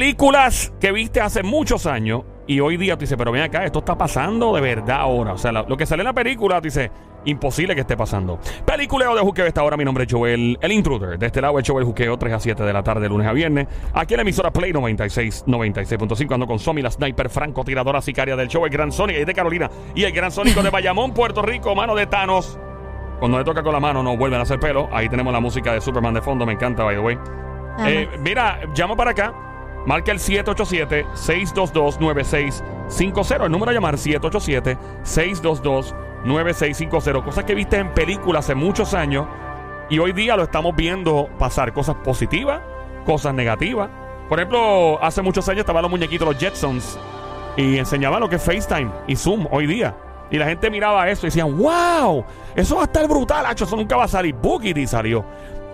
películas que viste hace muchos años y hoy día tú dices, pero ven acá, esto está pasando de verdad ahora. O sea, la- lo que sale en la película, tú dices, imposible que esté pasando. Peliculeo de Juqueo esta hora. Mi nombre es Joel, el intruder. De este lado, el show El Juqueo, 3 a 7 de la tarde, lunes a viernes. Aquí en la emisora Play 96, 96.5. Ando con Somi, la sniper franco, tiradora sicaria del show, el Gran Sonic, ahí de Carolina. Y el Gran Sónico de Bayamón, Puerto Rico, mano de Thanos. Cuando le toca con la mano, no vuelven a hacer pelo. Ahí tenemos la música de Superman de fondo, me encanta, by the way. Eh, mira, llama para acá. Marca el 787-622-9650. El número a llamar 787-622-9650. Cosas que viste en películas hace muchos años y hoy día lo estamos viendo pasar. Cosas positivas, cosas negativas. Por ejemplo, hace muchos años estaban los muñequitos, los Jetsons, y enseñaban lo que es FaceTime y Zoom hoy día. Y la gente miraba eso y decían, wow, eso va a estar brutal, hacho, eso nunca va a salir. Boogity salió.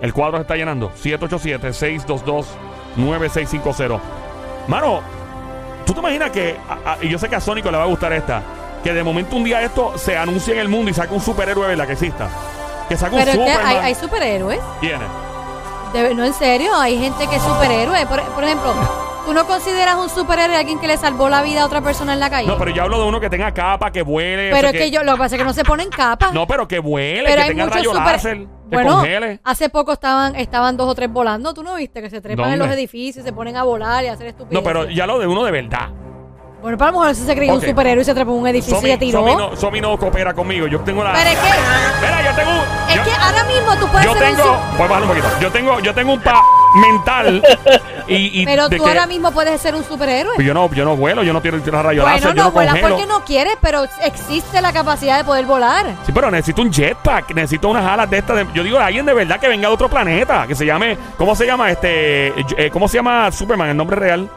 El cuadro se está llenando. 787-622-9650. Mano, ¿tú te imaginas que, a- yo sé que a Sónico le va a gustar esta, que de momento un día esto se anuncia en el mundo y saca un superhéroe, ¿verdad? Que exista. Que saca un Pero Superman. hay, hay superhéroes. ¿Quién es? De- no, en serio, hay gente que es superhéroe. Por, por ejemplo, ¿tú no consideras un superhéroe a alguien que le salvó la vida a otra persona en la calle? No, pero yo hablo de uno que tenga capa, que vuele. o Pero sea, es que yo, lo que pasa es que no se ponen capa. No, pero que vuele, pero que hay tenga muchos rayo super- láser, Bueno, hace poco estaban, estaban dos o tres volando. ¿Tú no viste? Que se trepan en los edificios, se ponen a volar y a hacer estupideces. No, pero ya lo de uno de verdad. Bueno, para lo mejor se creyó Ok. un superhéroe y se trepó en un edificio y Somi, se tiró. Somi no, Somi no coopera conmigo. Yo tengo la. Pero es que, Mira, yo tengo. es yo- que ahora mismo tú puedes yo ser tengo, su- voy a bajarlo un poquito. Yo tengo, yo tengo un pa mental y, y Pero de tú que- ahora mismo puedes ser un superhéroe. Pues yo no, yo no vuelo, yo no tiro tiro rayo Bueno, láser, yo no no vuelas congelo. porque no quieres, pero existe la capacidad de poder volar. Sí, pero necesito un jetpack, necesito unas alas de estas. de- yo digo, alguien de verdad que venga de otro planeta, que se llame, ¿cómo se llama este? eh, ¿Cómo se llama Superman, el nombre real?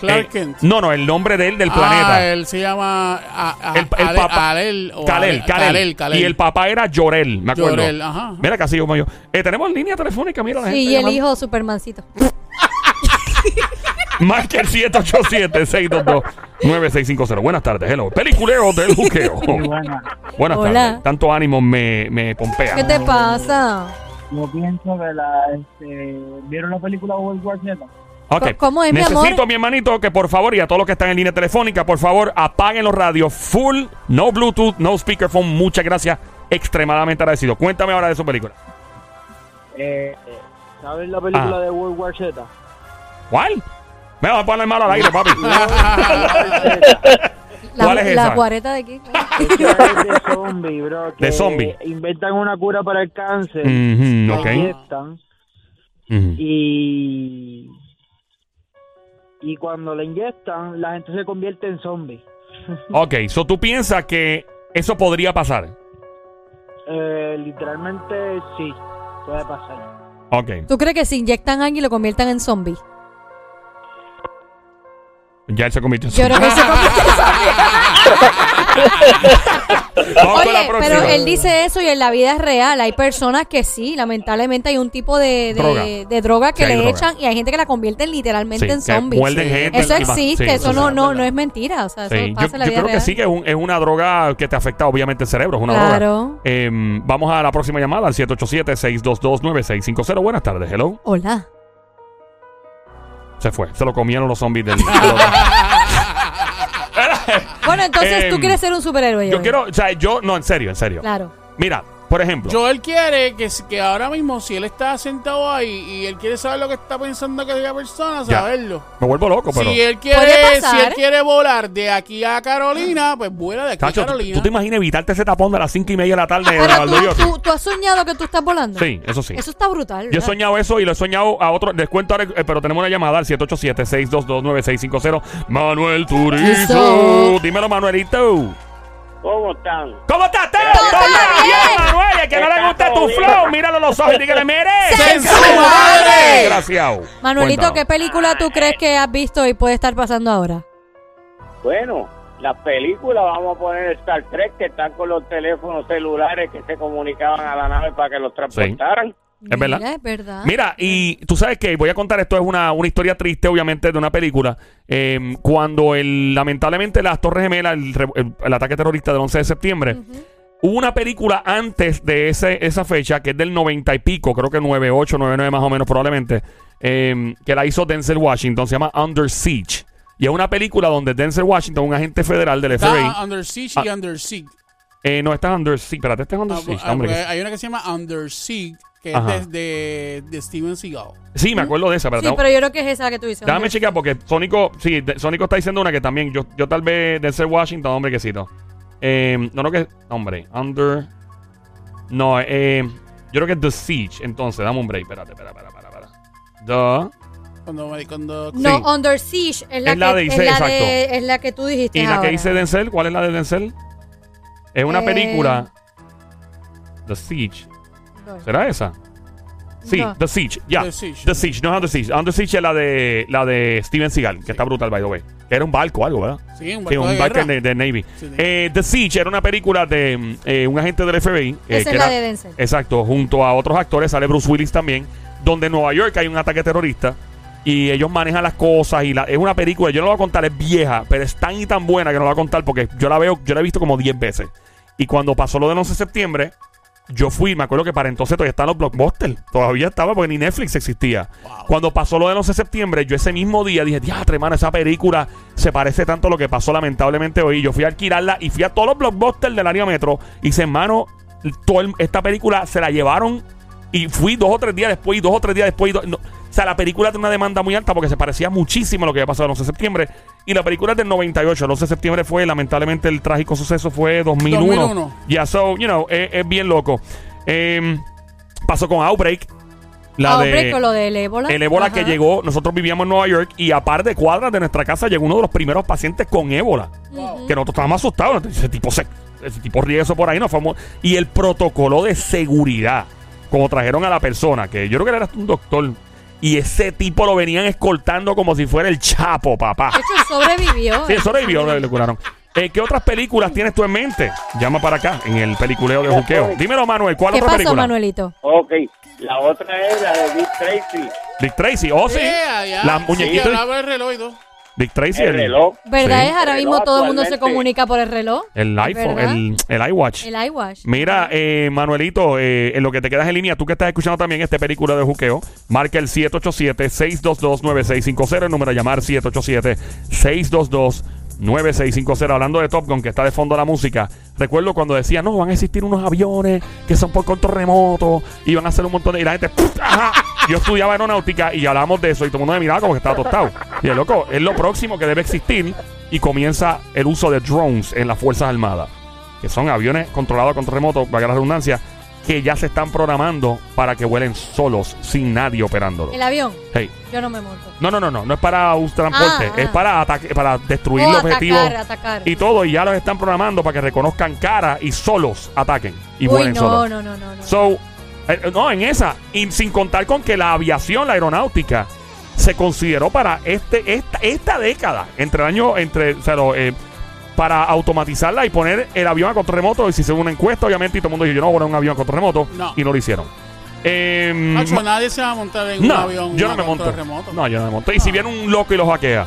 Clark Eh, Kent. No, no, el nombre de él del Ah, planeta. él se llama a, a- El, el Ale- papá. Alel o Kalel, Ale- Kalel. Kalel, Kalel. Y el papá era Llorel, me acuerdo. Llorel, ajá. Mira, casi como yo. Eh, tenemos línea telefónica, mira la Sí, gente. y el llamando. hijo Supermancito. Marca el 787-622-9650. Buenas tardes, hello. Peliculeo del juqueo. buena. Buenas Hola. tardes. Tanto ánimo me, me pompea. ¿Qué te pasa? Yo pienso que la, este, ¿vieron la película World War Z? Ok. ¿Cómo es, mi Necesito, amor? mi hermanito, que por favor, y a todos los que están en línea telefónica, por favor, apaguen los radios full, no Bluetooth, no speakerphone. Muchas gracias. Extremadamente agradecido. Cuéntame ahora de su película. Eh, ¿Sabes la película Ah. de World War Z? ¿Cuál? Me vas a poner malo al aire, papi. La, ¿Cuál es la esa? guareta de aquí. Esa es de zombie, bro. que De zombie. Inventan una cura para el cáncer. Inyectan y... Y cuando la inyectan, la gente se convierte en zombie. Ok, so tú piensas que eso podría pasar. Eh, literalmente, sí, puede pasar. Ok. ¿Tú crees que si inyectan a alguien y lo conviertan en zombie? Ya él se convirtió en Yo creo que se convierte en zombie. Oye, pero él dice eso y en la vida es real. Hay personas que sí, lamentablemente hay un tipo de, de Droga. de droga que le droga. echan y hay gente que la convierten literalmente Sí, en que zombies. gente Eso existe, sí, eso no, no, no es mentira. O sea, eso Sí, Yo, pasa en la yo vida creo que real. sí, que es, un- es una droga que te afecta obviamente el cerebro, es una Claro. droga. Eh, vamos a la próxima llamada al 787-622-9650. Buenas tardes, hello. Hola. Se fue, se lo comieron los zombies del... Bueno, entonces tú Em, quieres ser un superhéroe. yo quiero, o sea, yo, no, en serio, en serio. Claro. Mira, por ejemplo, Joel quiere que, que ahora mismo, si él está sentado ahí y él quiere saber lo que está pensando aquella persona, Ya. saberlo. me vuelvo loco, pero... Si él quiere, si él quiere volar de aquí a Carolina, pues vuela de aquí a ¿tú, Carolina. tú te imaginas evitarte ese tapón de las cinco y media de la tarde de tú, tú, tú has soñado que tú estás volando. Sí, eso sí. Eso está brutal. Yo he soñado eso y lo he soñado a otro. Les cuento ahora, eh, pero tenemos una llamada al 787-622-9650. Manuel Turizo. Dímelo, Manuelito. ¿Cómo están? ¿Cómo estás, Teo? Todo bien. Bien, Manuel. El que no le todo tu bien. flow, míralo a los ojos y dígale, mire. ¡Sen su madre! Desgraciado. Manuelito, Cuéntanos. ¿qué película tú crees que has visto y puede estar pasando ahora? Bueno, la película vamos a poner Star Trek que están con los teléfonos celulares que se comunicaban a la nave para que los transportaran. Es verdad. Mira, es verdad. Mira, y tú sabes que voy a contar esto, es una, una historia triste, obviamente, de una película. Eh, cuando el, lamentablemente las Torres Gemelas, el, re- el- el ataque terrorista del 11 de septiembre, Hubo una película antes de ese, esa fecha, que es del 90 y pico, creo que 98, 99 más o menos probablemente, eh, que la hizo Denzel Washington, se llama Under Siege. Y es una película donde Denzel Washington, un agente federal del FBI... Está Under Siege y Ah. Under Siege. Eh, no, está es Under Siege. Espérate, este es Under Ah, Siege. ah, hombre, que- hay una que se llama Under Siege, que Ajá. es de, de, de Steven Seagal. Sí, me acuerdo de esa, pero Sí, tengo- pero yo creo que es esa que tú dices. Déjame Under- chequear porque Sónico, sí, de- Sónico está diciendo una que también, yo, yo tal vez Denzel Washington, hombre, quesito. Eh, no, no que, hombre, Under, no, eh, yo creo que es The Siege, entonces, dame un break, espérate, espérate, espérate, espérate. The, Cuando, cuando No, Sí. Under Siege es la, Es la que, de- es, la exacto. de- es la que tú dijiste. y la ahora. que dice Denzel, ¿cuál es la de Denzel? Es una Eh. película, The Siege, ¿será esa? Sí, No. The Siege, ya. The Siege. The Siege, no es Under Siege. Under Siege es la de, la de Steven Seagal, que está brutal, by the way. Que era un barco o algo, ¿verdad? Sí, un Sí, barco un de barco guerra. de, de Navy. Sí, sí. Eh, The Siege era una película de mm, eh, un agente del FBI. eh, Esa que es la era- de Denzel. Exacto, junto a otros actores, sale Bruce Willis también, donde en Nueva York hay un ataque terrorista y ellos manejan las cosas y la- es una película, yo no la voy a contar, es vieja, pero es tan y tan buena que no la voy a contar porque yo la veo, yo la he visto como 10 veces. Y cuando pasó lo del 11 de septiembre, yo fui, me acuerdo que para entonces todavía estaban los blockbusters, todavía estaba porque ni Netflix existía. Wow. Cuando pasó lo del 11 de septiembre, yo ese mismo día dije, diatre, mano, esa película se parece tanto a lo que pasó lamentablemente hoy. Yo fui a alquilarla y fui a todos los blockbusters del área metro y dice, hermano, el- esta película se la llevaron y fui dos o tres días después y dos o tres días después. y do- no- sea, la película tiene una demanda muy alta porque se parecía muchísimo a lo que había pasado el 11 de septiembre. Y la película es del 98. El 11 de septiembre fue, lamentablemente, el trágico suceso fue 2001. 2001. Ya, so, you know, es, es bien loco. Em, pasó con Outbreak. La Outbreak de o lo del ébola. el ébola que llegó, nosotros vivíamos en Nueva York y a par de cuadras de nuestra casa llegó uno de los primeros pacientes con ébola. Que nosotros estábamos asustados. Ese tipo se, ese tipo ríe eso por ahí, no fue Y el protocolo de seguridad, como trajeron a la persona, que yo creo que era un doctor, y ese tipo lo venían escoltando como si fuera el chapo, papá. De hecho, sobrevivió. Sí, sobrevivió, le, le curaron. Eh, ¿Qué otras películas tienes tú en mente? Llama para acá, en el peliculeo de juqueo. Dímelo, Manuel, ¿cuál ¿Qué otra pasó, película? Manuelito? Ok, la otra es la de Dick Tracy, Dick Tracy, oh sí. Yeah, yeah. La Sí, muñequita. hablaba del reloj y todo. Dick Tracy, el el, reloj. ¿Verdad Sí. es? Ahora mismo todo el mundo se comunica por el reloj. el iPhone, el, el iWatch. El iWatch. Mira, eh, Manuelito, eh, en lo que te quedas en línea, tú que estás escuchando también este película de juqueo, marca el 787-622-9650, el número a llamar 787-622-9650. Hablando de Top Gun, que está de fondo la música, recuerdo cuando decía, no, van a existir unos aviones que son por control remoto y van a hacer un montón de... Y la gente, ¡puf! ajá. Yo estudiaba aeronáutica y hablábamos de eso y todo el mundo me miraba como que estaba tostado. Y el loco, es lo próximo que debe existir y comienza el uso de drones en las Fuerzas Armadas que son aviones controlados a control remoto, valga la redundancia, que ya se están programando para que vuelen solos, sin nadie operándolo. El avión. Hey. Yo no me monto. No, no, no, no, no es para un transporte, Ah, ah. es para ataque, para destruir O los objetivos atacar. y todo, y ya los están programando para que reconozcan cara y solos ataquen y Uy, vuelen no, solos. no, no, no, no. So, eh, no, en esa, y sin contar con que la aviación, la aeronáutica, se consideró para este, esta, esta década, entre el año, entre, o sea, lo, eh, para automatizarla y poner el avión a control remoto. Y si se una encuesta, obviamente, y todo el mundo dijo, yo no voy a poner un avión a control remoto. No. Y no lo hicieron. Eh, Nacho, ma- nadie se va a montar en un avión. yo no me monto. remoto. No, yo no me monto. Y si viene un loco y lo hackea.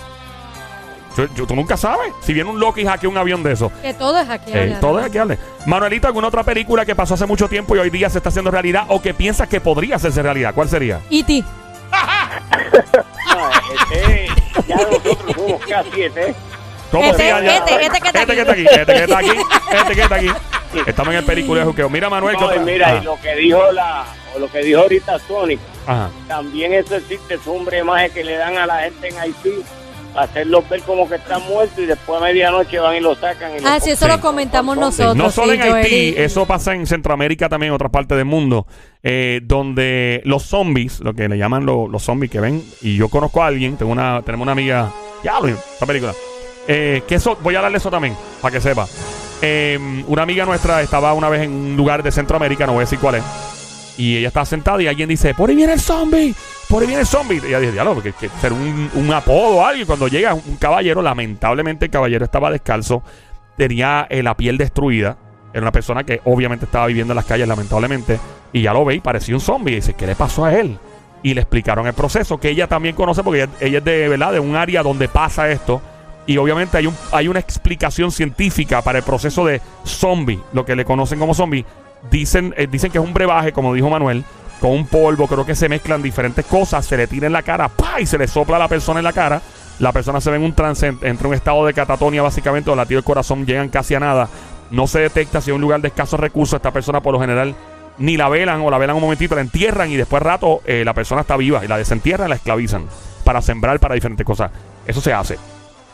Yo, yo- tú nunca sabes. Si viene un loco y hackea un avión de eso. Que todo es hackeable. Eh, todo es hackeable. Manuelito, ¿alguna otra película que pasó hace mucho tiempo y hoy día se está haciendo realidad o que piensas que podría hacerse realidad? ¿Cuál sería? E.T. No, este, ya nosotros somos casi este. ¿Cómo Este, se llama? este, este que está Este que aquí. está aquí. Este que está aquí. Este que está aquí. Estamos en el película de juqueo. Mira, Manuel. ¿qué No, y otra? mira, Ajá. y lo que dijo la, o lo que dijo ahorita Sonic, Ajá. también eso existe, es un bremaje que le dan a la gente en Haití hacerlos ver como que están muertos y después a medianoche van y lo sacan. Y Ah, lo sí, eso Sí. lo comentamos nosotros. No solo sí, en Haití, Joel eso pasa en Centroamérica también, en otras partes del mundo, eh, donde los zombies, lo que le llaman lo- los zombies que ven, y yo conozco a alguien, tengo una, tenemos una amiga, ya lo esta película, eh, que eso, voy a darle eso también, para que sepa. Eh, una amiga nuestra estaba una vez en un lugar de Centroamérica, no voy a decir cuál es, y ella estaba sentada y alguien dice, por ahí viene el zombie, por ahí viene el zombie. Y ella dice, diablo, porque que ser un, un apodo o algo. Cuando llega un caballero, lamentablemente el caballero estaba descalzo, tenía eh, la piel destruida. Era una persona que obviamente estaba viviendo en las calles, lamentablemente. Y ya lo ve y parecía un zombie. Y dice, ¿qué le pasó a él? Y le explicaron el proceso, que ella también conoce, porque ella, ella es de, ¿verdad? de un área donde pasa esto. y obviamente hay, un, hay una explicación científica para el proceso de zombie, lo que le conocen como zombie. Dicen, eh, dicen que es un brebaje, como dijo Manuel, con un polvo, creo que se mezclan diferentes cosas, se le tira en la cara, ¡pa! y se le sopla a la persona en la cara. La persona se ve en un trance, en- entra en un estado de catatonia, básicamente, o latido del corazón llegan casi a nada. No se detecta si es un lugar de escasos recursos. Esta persona, por lo general, ni la velan o la velan un momentito, la entierran y después rato eh, la persona está viva y la desentierran la esclavizan para sembrar para diferentes cosas. Eso se hace.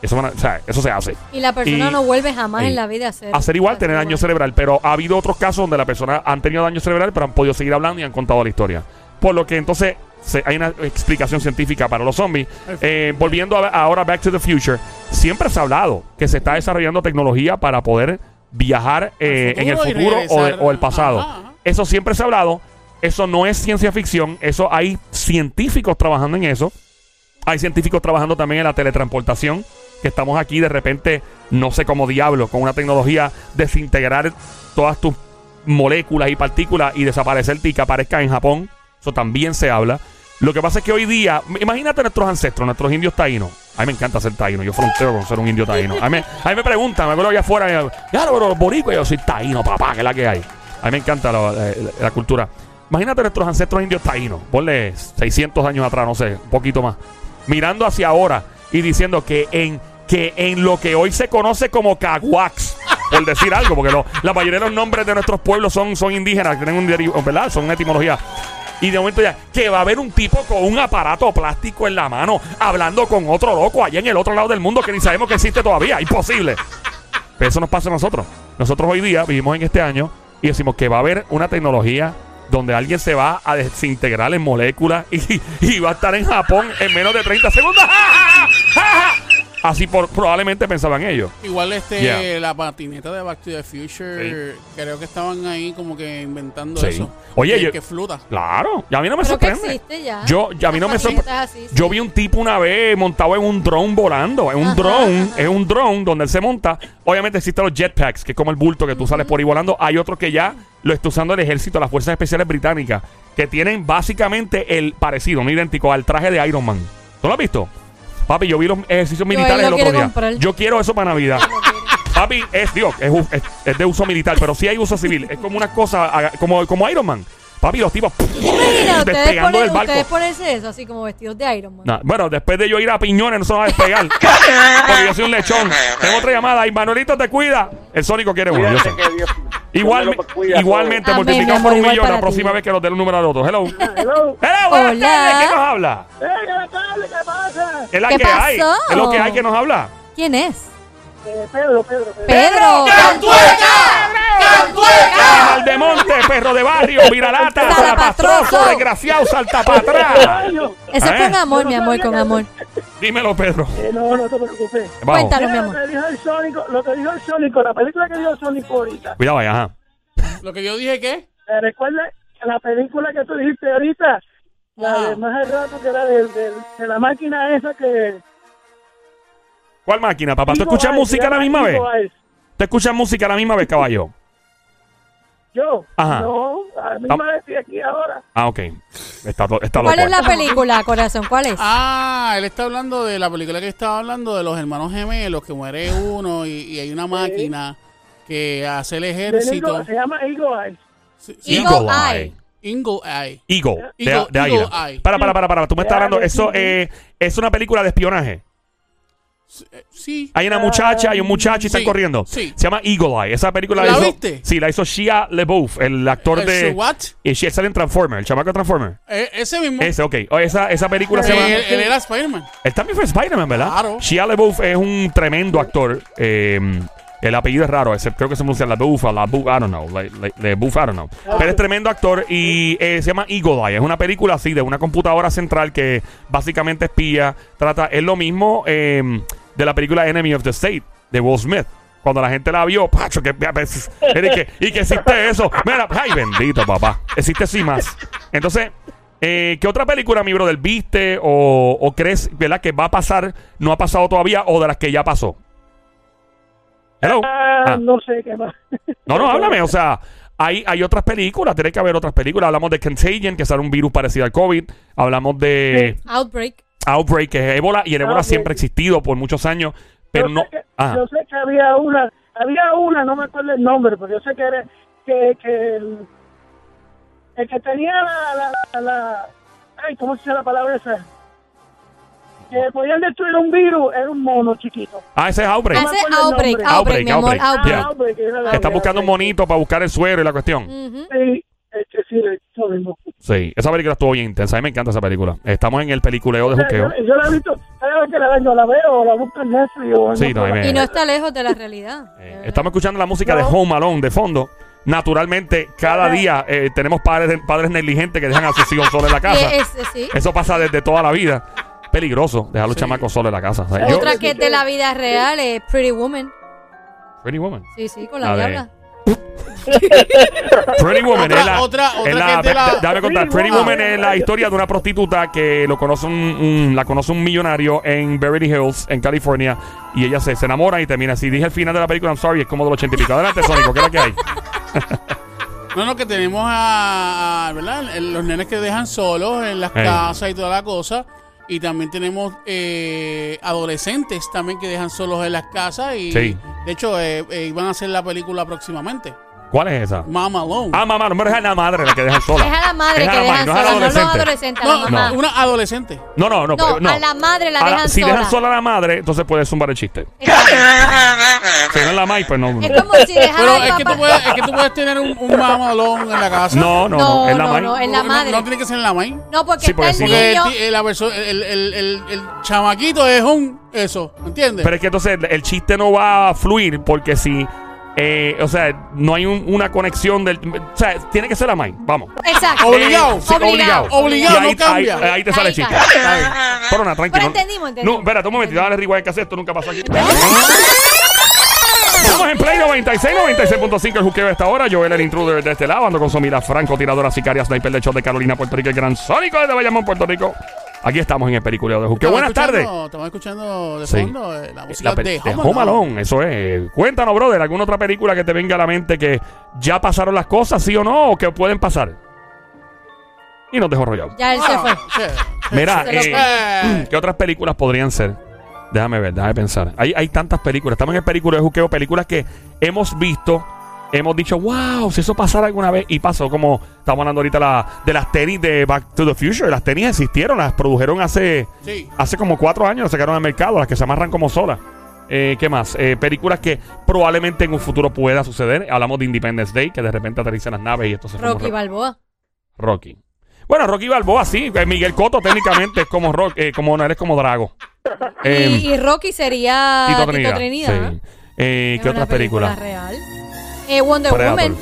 Eso, van a- o sea, eso se hace. Y la persona Y- no vuelve jamás y- en la vida a hacer. Hacer igual, tener daño igual. cerebral. Pero ha habido otros casos donde la persona han tenido daño cerebral, pero han podido seguir hablando y han contado la historia. Por lo que entonces se- hay una explicación científica para los zombies. Eh, volviendo a- ahora Back to the Future, siempre se ha hablado que se está desarrollando tecnología para poder viajar eh, en el futuro o, de- regresar. o el pasado. Ajá, ajá. Eso siempre se ha hablado. Eso no es ciencia ficción. Eso hay científicos trabajando en eso. Hay científicos trabajando también en la teletransportación. Que estamos aquí de repente, no sé cómo diablo, con una tecnología desintegrar todas tus moléculas y partículas y desaparecerte y que aparezca en Japón. Eso también se habla. Lo que pasa es que hoy día, imagínate nuestros ancestros, nuestros indios taínos. A mí me encanta ser taíno. Yo fronteo con ser un indio taíno. A mí, me- preguntan, me acuerdo allá afuera, ya, pero los boricuas, yo soy taíno, papá, que es la que hay. A mí me encanta la cultura. Imagínate nuestros ancestros indios taínos, ponle 600 años atrás, no sé, un poquito más. Mirando hacia ahora y diciendo que en, que en lo que hoy se conoce como caguax, por decir algo, porque la mayoría de los nombres de nuestros pueblos son, son indígenas, tienen un ¿verdad? Son una etimología. Y de momento ya, que va a haber un tipo con un aparato plástico en la mano, hablando con otro loco allá en el otro lado del mundo que ni sabemos que existe todavía. Imposible. Pero eso nos pasa a nosotros. Nosotros hoy día vivimos en este año y decimos que va a haber una tecnología donde alguien se va a desintegrar en moléculas y va a estar en Japón en menos de 30 segundos. ¡Ja, ja, ja, ja! Así por, probablemente pensaban ellos. Igual este Yeah. la patineta de Back to the Future, creo que estaban ahí como que inventando Sí. eso. Oye, que, yo- que fluta. Claro, y a mí no me Pero que sorprende. existe ya. Yo, ya a mí no me sorprende. patinetas así, sí. Yo vi un tipo una vez montado en un drone volando. En un Ajá, drone, ajá. es un drone donde él se monta. Obviamente existen los jetpacks, que es como el bulto que tú sales por ahí volando. Hay otros que ya lo está usando el ejército, las fuerzas especiales británicas, que tienen básicamente el parecido, no idéntico, al traje de Iron Man. ¿Tú lo has visto? Papi, yo vi los ejercicios militares lo el otro día. comprar. Yo quiero eso para Navidad. Papi, es, Dios, es, u- es- es de uso militar, pero sí hay uso civil. Es como una cosa, como, como Iron Man. Papi, los tipos Mira, ustedes, despegando ponen, del barco. ustedes ponerse eso así como vestidos de Iron Man. No, bueno, después de yo ir a Piñones no se van a despegar. porque yo soy un lechón. Tengo otra llamada y Manuelito te cuida. El Sónico quiere uno, yo sé. Igual, cuida igualmente, mi por un millón la próxima ti. vez que nos den el número al otro. Hello. Hello. Hello, buenas Hola. tardes. ¿Quién nos habla? ¡Eh, qué tal! ¿Qué pasa? Es la ¿Qué que hay. Es lo que hay que nos habla. ¿Quién es? Eh, Pedro, Pedro, Pedro. Pedro. Animal de monte, perro de barrio, viralata, Salapastroso. desgraciado, salta para atrás. Eso ¿Eh? es con amor, mi amor, con amor. Dímelo, Pedro. Eh, no, no te preocupes. Vamos. Cuéntalo, mi lo amor. que dijo el Sónico, lo que dijo el Sónico, la película que dijo el Sónico ahorita. Cuidado ahí, ajá. Lo que yo dije que ¿Te recuerdas la película que tú dijiste ahorita? La Ah. de más al rato, que era de, la máquina esa que... ¿Cuál máquina, papá? ¿Tú escuchas música a la misma vez? ¿Tú escuchas música a la misma vez, caballo? Yo, Ajá. no, a misma vez estoy aquí ahora. Ah, ok. Está, to- está ¿Cuál loco. es la película, corazón? ¿Cuál es? Ah, él está hablando de la película que estaba hablando de los hermanos gemelos, que muere uno y, y hay una máquina que hace el De ejército. Eagle- se llama Eagle Eye. Sí, sí, Eagle Eagle Eye. Eye. Eagle Eye. Eagle, de, Eagle- de Eagle águila. Eye. Para, para, para, para. Tú me estás hablando. Eso sí. eh, es una película de espionaje. Eh, Sí. Hay una muchacha, hay un muchacho y están Sí, corriendo. sí. Se llama Eagle Eye. Esa película ¿La hizo. viste? Sí, la hizo Shia LeBouf, el actor ¿El de. What? Y Shia sale en Transformer, el chamaco Transformer. Eh, ese mismo. Ese, ok. O esa, esa película se Eh, llama. él, él era Spider-Man. Él también fue Spider-Man, ¿verdad? Claro. Shia LaBeouf es un tremendo actor. eh, el apellido es raro, creo que se pronuncia LaBeouf o LaBeouf, I don't know. LaBeouf, I don't know. Pero es tremendo actor y eh, se llama Eagle Eye. Es una película así de una computadora central que básicamente espía. Trata, es lo mismo eh, de la película Enemy of the State de Will Smith. Cuando la gente la vio, pacho, que, y que, y que existe eso. Mira, ay, bendito, papá. Existe sí más. Entonces, eh, ¿qué otra película, mi brother, viste o, o crees, verdad, que va a pasar, no ha pasado todavía o de las que ya pasó? Hello. Ah, Ah. no sé qué más. No, no, háblame. O sea, hay, hay otras películas, tiene que haber otras películas. Hablamos de Contagion, que sale un virus parecido al COVID. Hablamos de Outbreak. Outbreak, que es ébola. Y el ébola Outbreak. siempre ha existido por muchos años. pero yo no. Sé que, Ah, Yo sé que había una, había una, no me acuerdo el nombre, pero yo sé que era, que, que el, el que tenía la, la, la, la- ay, ¿cómo se llama la palabra esa? Que podían destruir un virus, era un mono chiquito. ah, ese es Outbreak. Ese es outbreak, outbreak, Outbreak, outbreak. Ah, que Están buscando un monito para buscar el suero y la cuestión. Sí, este, sí, eso mismo. Sí, esa película estuvo bien intensa. A mí me encanta esa película. Estamos en el peliculeo de juqueo. Yo, yo la he visto, cada vez que la vengo la veo la busco en Netflix o en Sí, no, me- Y no está lejos de la realidad. Eh, estamos escuchando la música de. Home Alone de fondo. Naturalmente, cada día eh, tenemos padres, padres negligentes que dejan a sus hijos solos en la casa. es- es- sí. Eso pasa desde toda la vida. Peligroso dejar a los Sí. chamacos solos en la casa. O sea, yo- Otra que es de la vida real es Pretty Woman. Pretty Woman. Sí, sí, con La la de- diabla. Pretty Woman Otra- es la. otra- otra la- es la- da- Déjame contar. Pretty Woman. Es la historia de una prostituta que lo conoce un, un- la conoce un millonario en Beverly Hills, en California, y ella se, se enamora y termina así. Dije el final de la película, I'm sorry, es como de los ochenta y pico. Adelante, Sónico, ¿qué es la que hay? No, no, que tenemos a, a- ¿verdad? Los nenes que dejan solos en las casas y toda la cosa. Y también tenemos eh, adolescentes también que dejan solos en las casas. Y Sí. de hecho, eh, eh, iban a hacer la película próximamente. ¿Cuál es esa? Mama Alone. Ah, mamá, no me dejes a la madre la que dejan sola. Es a la madre Es a que la dejan madre, no es a la sola, no los adolescente. adolescentes, a no, la mamá. no, una adolescente. No, no, no. No, pero- no. a la madre la A la- dejan si sola. dejan sola a la madre, entonces puedes zumbar el chiste. Si no es la May, pues no. Es como si dejaran Pero es que, tú puedes, es que tú puedes tener un, un Mama Alone en la casa. No, no, no, No, es la no, May. no, es la No- madre. No, tiene que ser en la May. No, porque Sí, porque está el si no- Porque el, niño. el chamaquito es un. Eso, ¿entiendes? Pero es que entonces el chiste no va a fluir porque si. Eh, o sea, no hay un- una conexión del. O sea, tiene que ser la May. Vamos. Exacto. Obligado. Eh, sí, Obligado. Obligado, Y ahí, no cambia. Ahí, ahí te sale el Ahí chiste. está. Está bien. Pero nada, tranquilo. Pero entendimos, entendimos. No, espérate un momentito, dale rewind que hace esto nunca pasó aquí. Estamos en Play 96, 96.5 el juqueo de esta hora. Joel el intruder de este lado, ando con Somira Franco, tiradora sicaria, sniper de show de Carolina, Puerto Rico, el gran Sónico de Bayamón, Puerto Rico. Aquí estamos en el periculeo de juqueo. Estamos Buenas tardes. Estamos escuchando de Sí. fondo eh, la música La de de Home Home Alone. Alone, eso es. Cuéntanos, brother, ¿alguna otra película que te venga a la mente que ya pasaron las cosas, sí o no, o que pueden pasar? Y nos dejó rollado. Ya él se fue. sí. Mira, Se eh. ¿qué otras películas podrían ser? Déjame ver, déjame pensar. Hay, hay tantas películas. Estamos en el película de juqueo, películas que hemos visto, hemos dicho, wow, si eso pasara alguna vez. Y pasó, como estamos hablando ahorita la, de las tenis de Back to the Future. Las tenis existieron, las produjeron hace, Sí. hace como cuatro años, las sacaron al mercado, las que se amarran como solas. Eh, ¿Qué más? Eh, películas que probablemente en un futuro pueda suceder. Hablamos de Independence Day, que de repente aterrizan las naves y esto se Rocky Balboa. Rocky. Bueno, Rocky Balboa, sí. Eh, Miguel Cotto técnicamente es como Rock, eh, como no eres como Drago. Em, y, y Rocky sería Tito Tito Trinidad. Eh, ¿Qué otras películas? película real. Eh, Wonder Predator. Woman.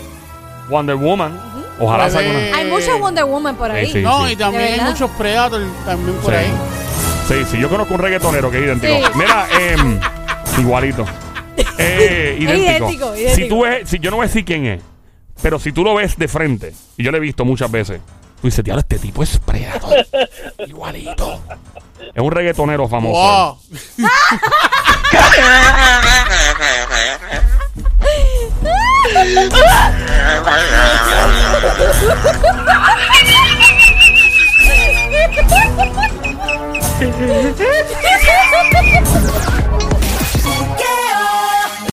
Wonder Woman. Ojalá salga una. Hay muchas Wonder Woman por ahí. Sí, sí. No, y también ¿De hay muchos Predator también por Sí. ahí. Sí, sí, yo conozco un reggaetonero que es idéntico. Sí. Mira, em, igualito. Eh, idéntico. idéntico, Si tú ves, si yo no voy a decir quién es, pero si tú lo ves de frente, y yo lo he visto muchas veces, Tú dices, diablo, este tipo es predador. Igualito. Es un reggaetonero famoso.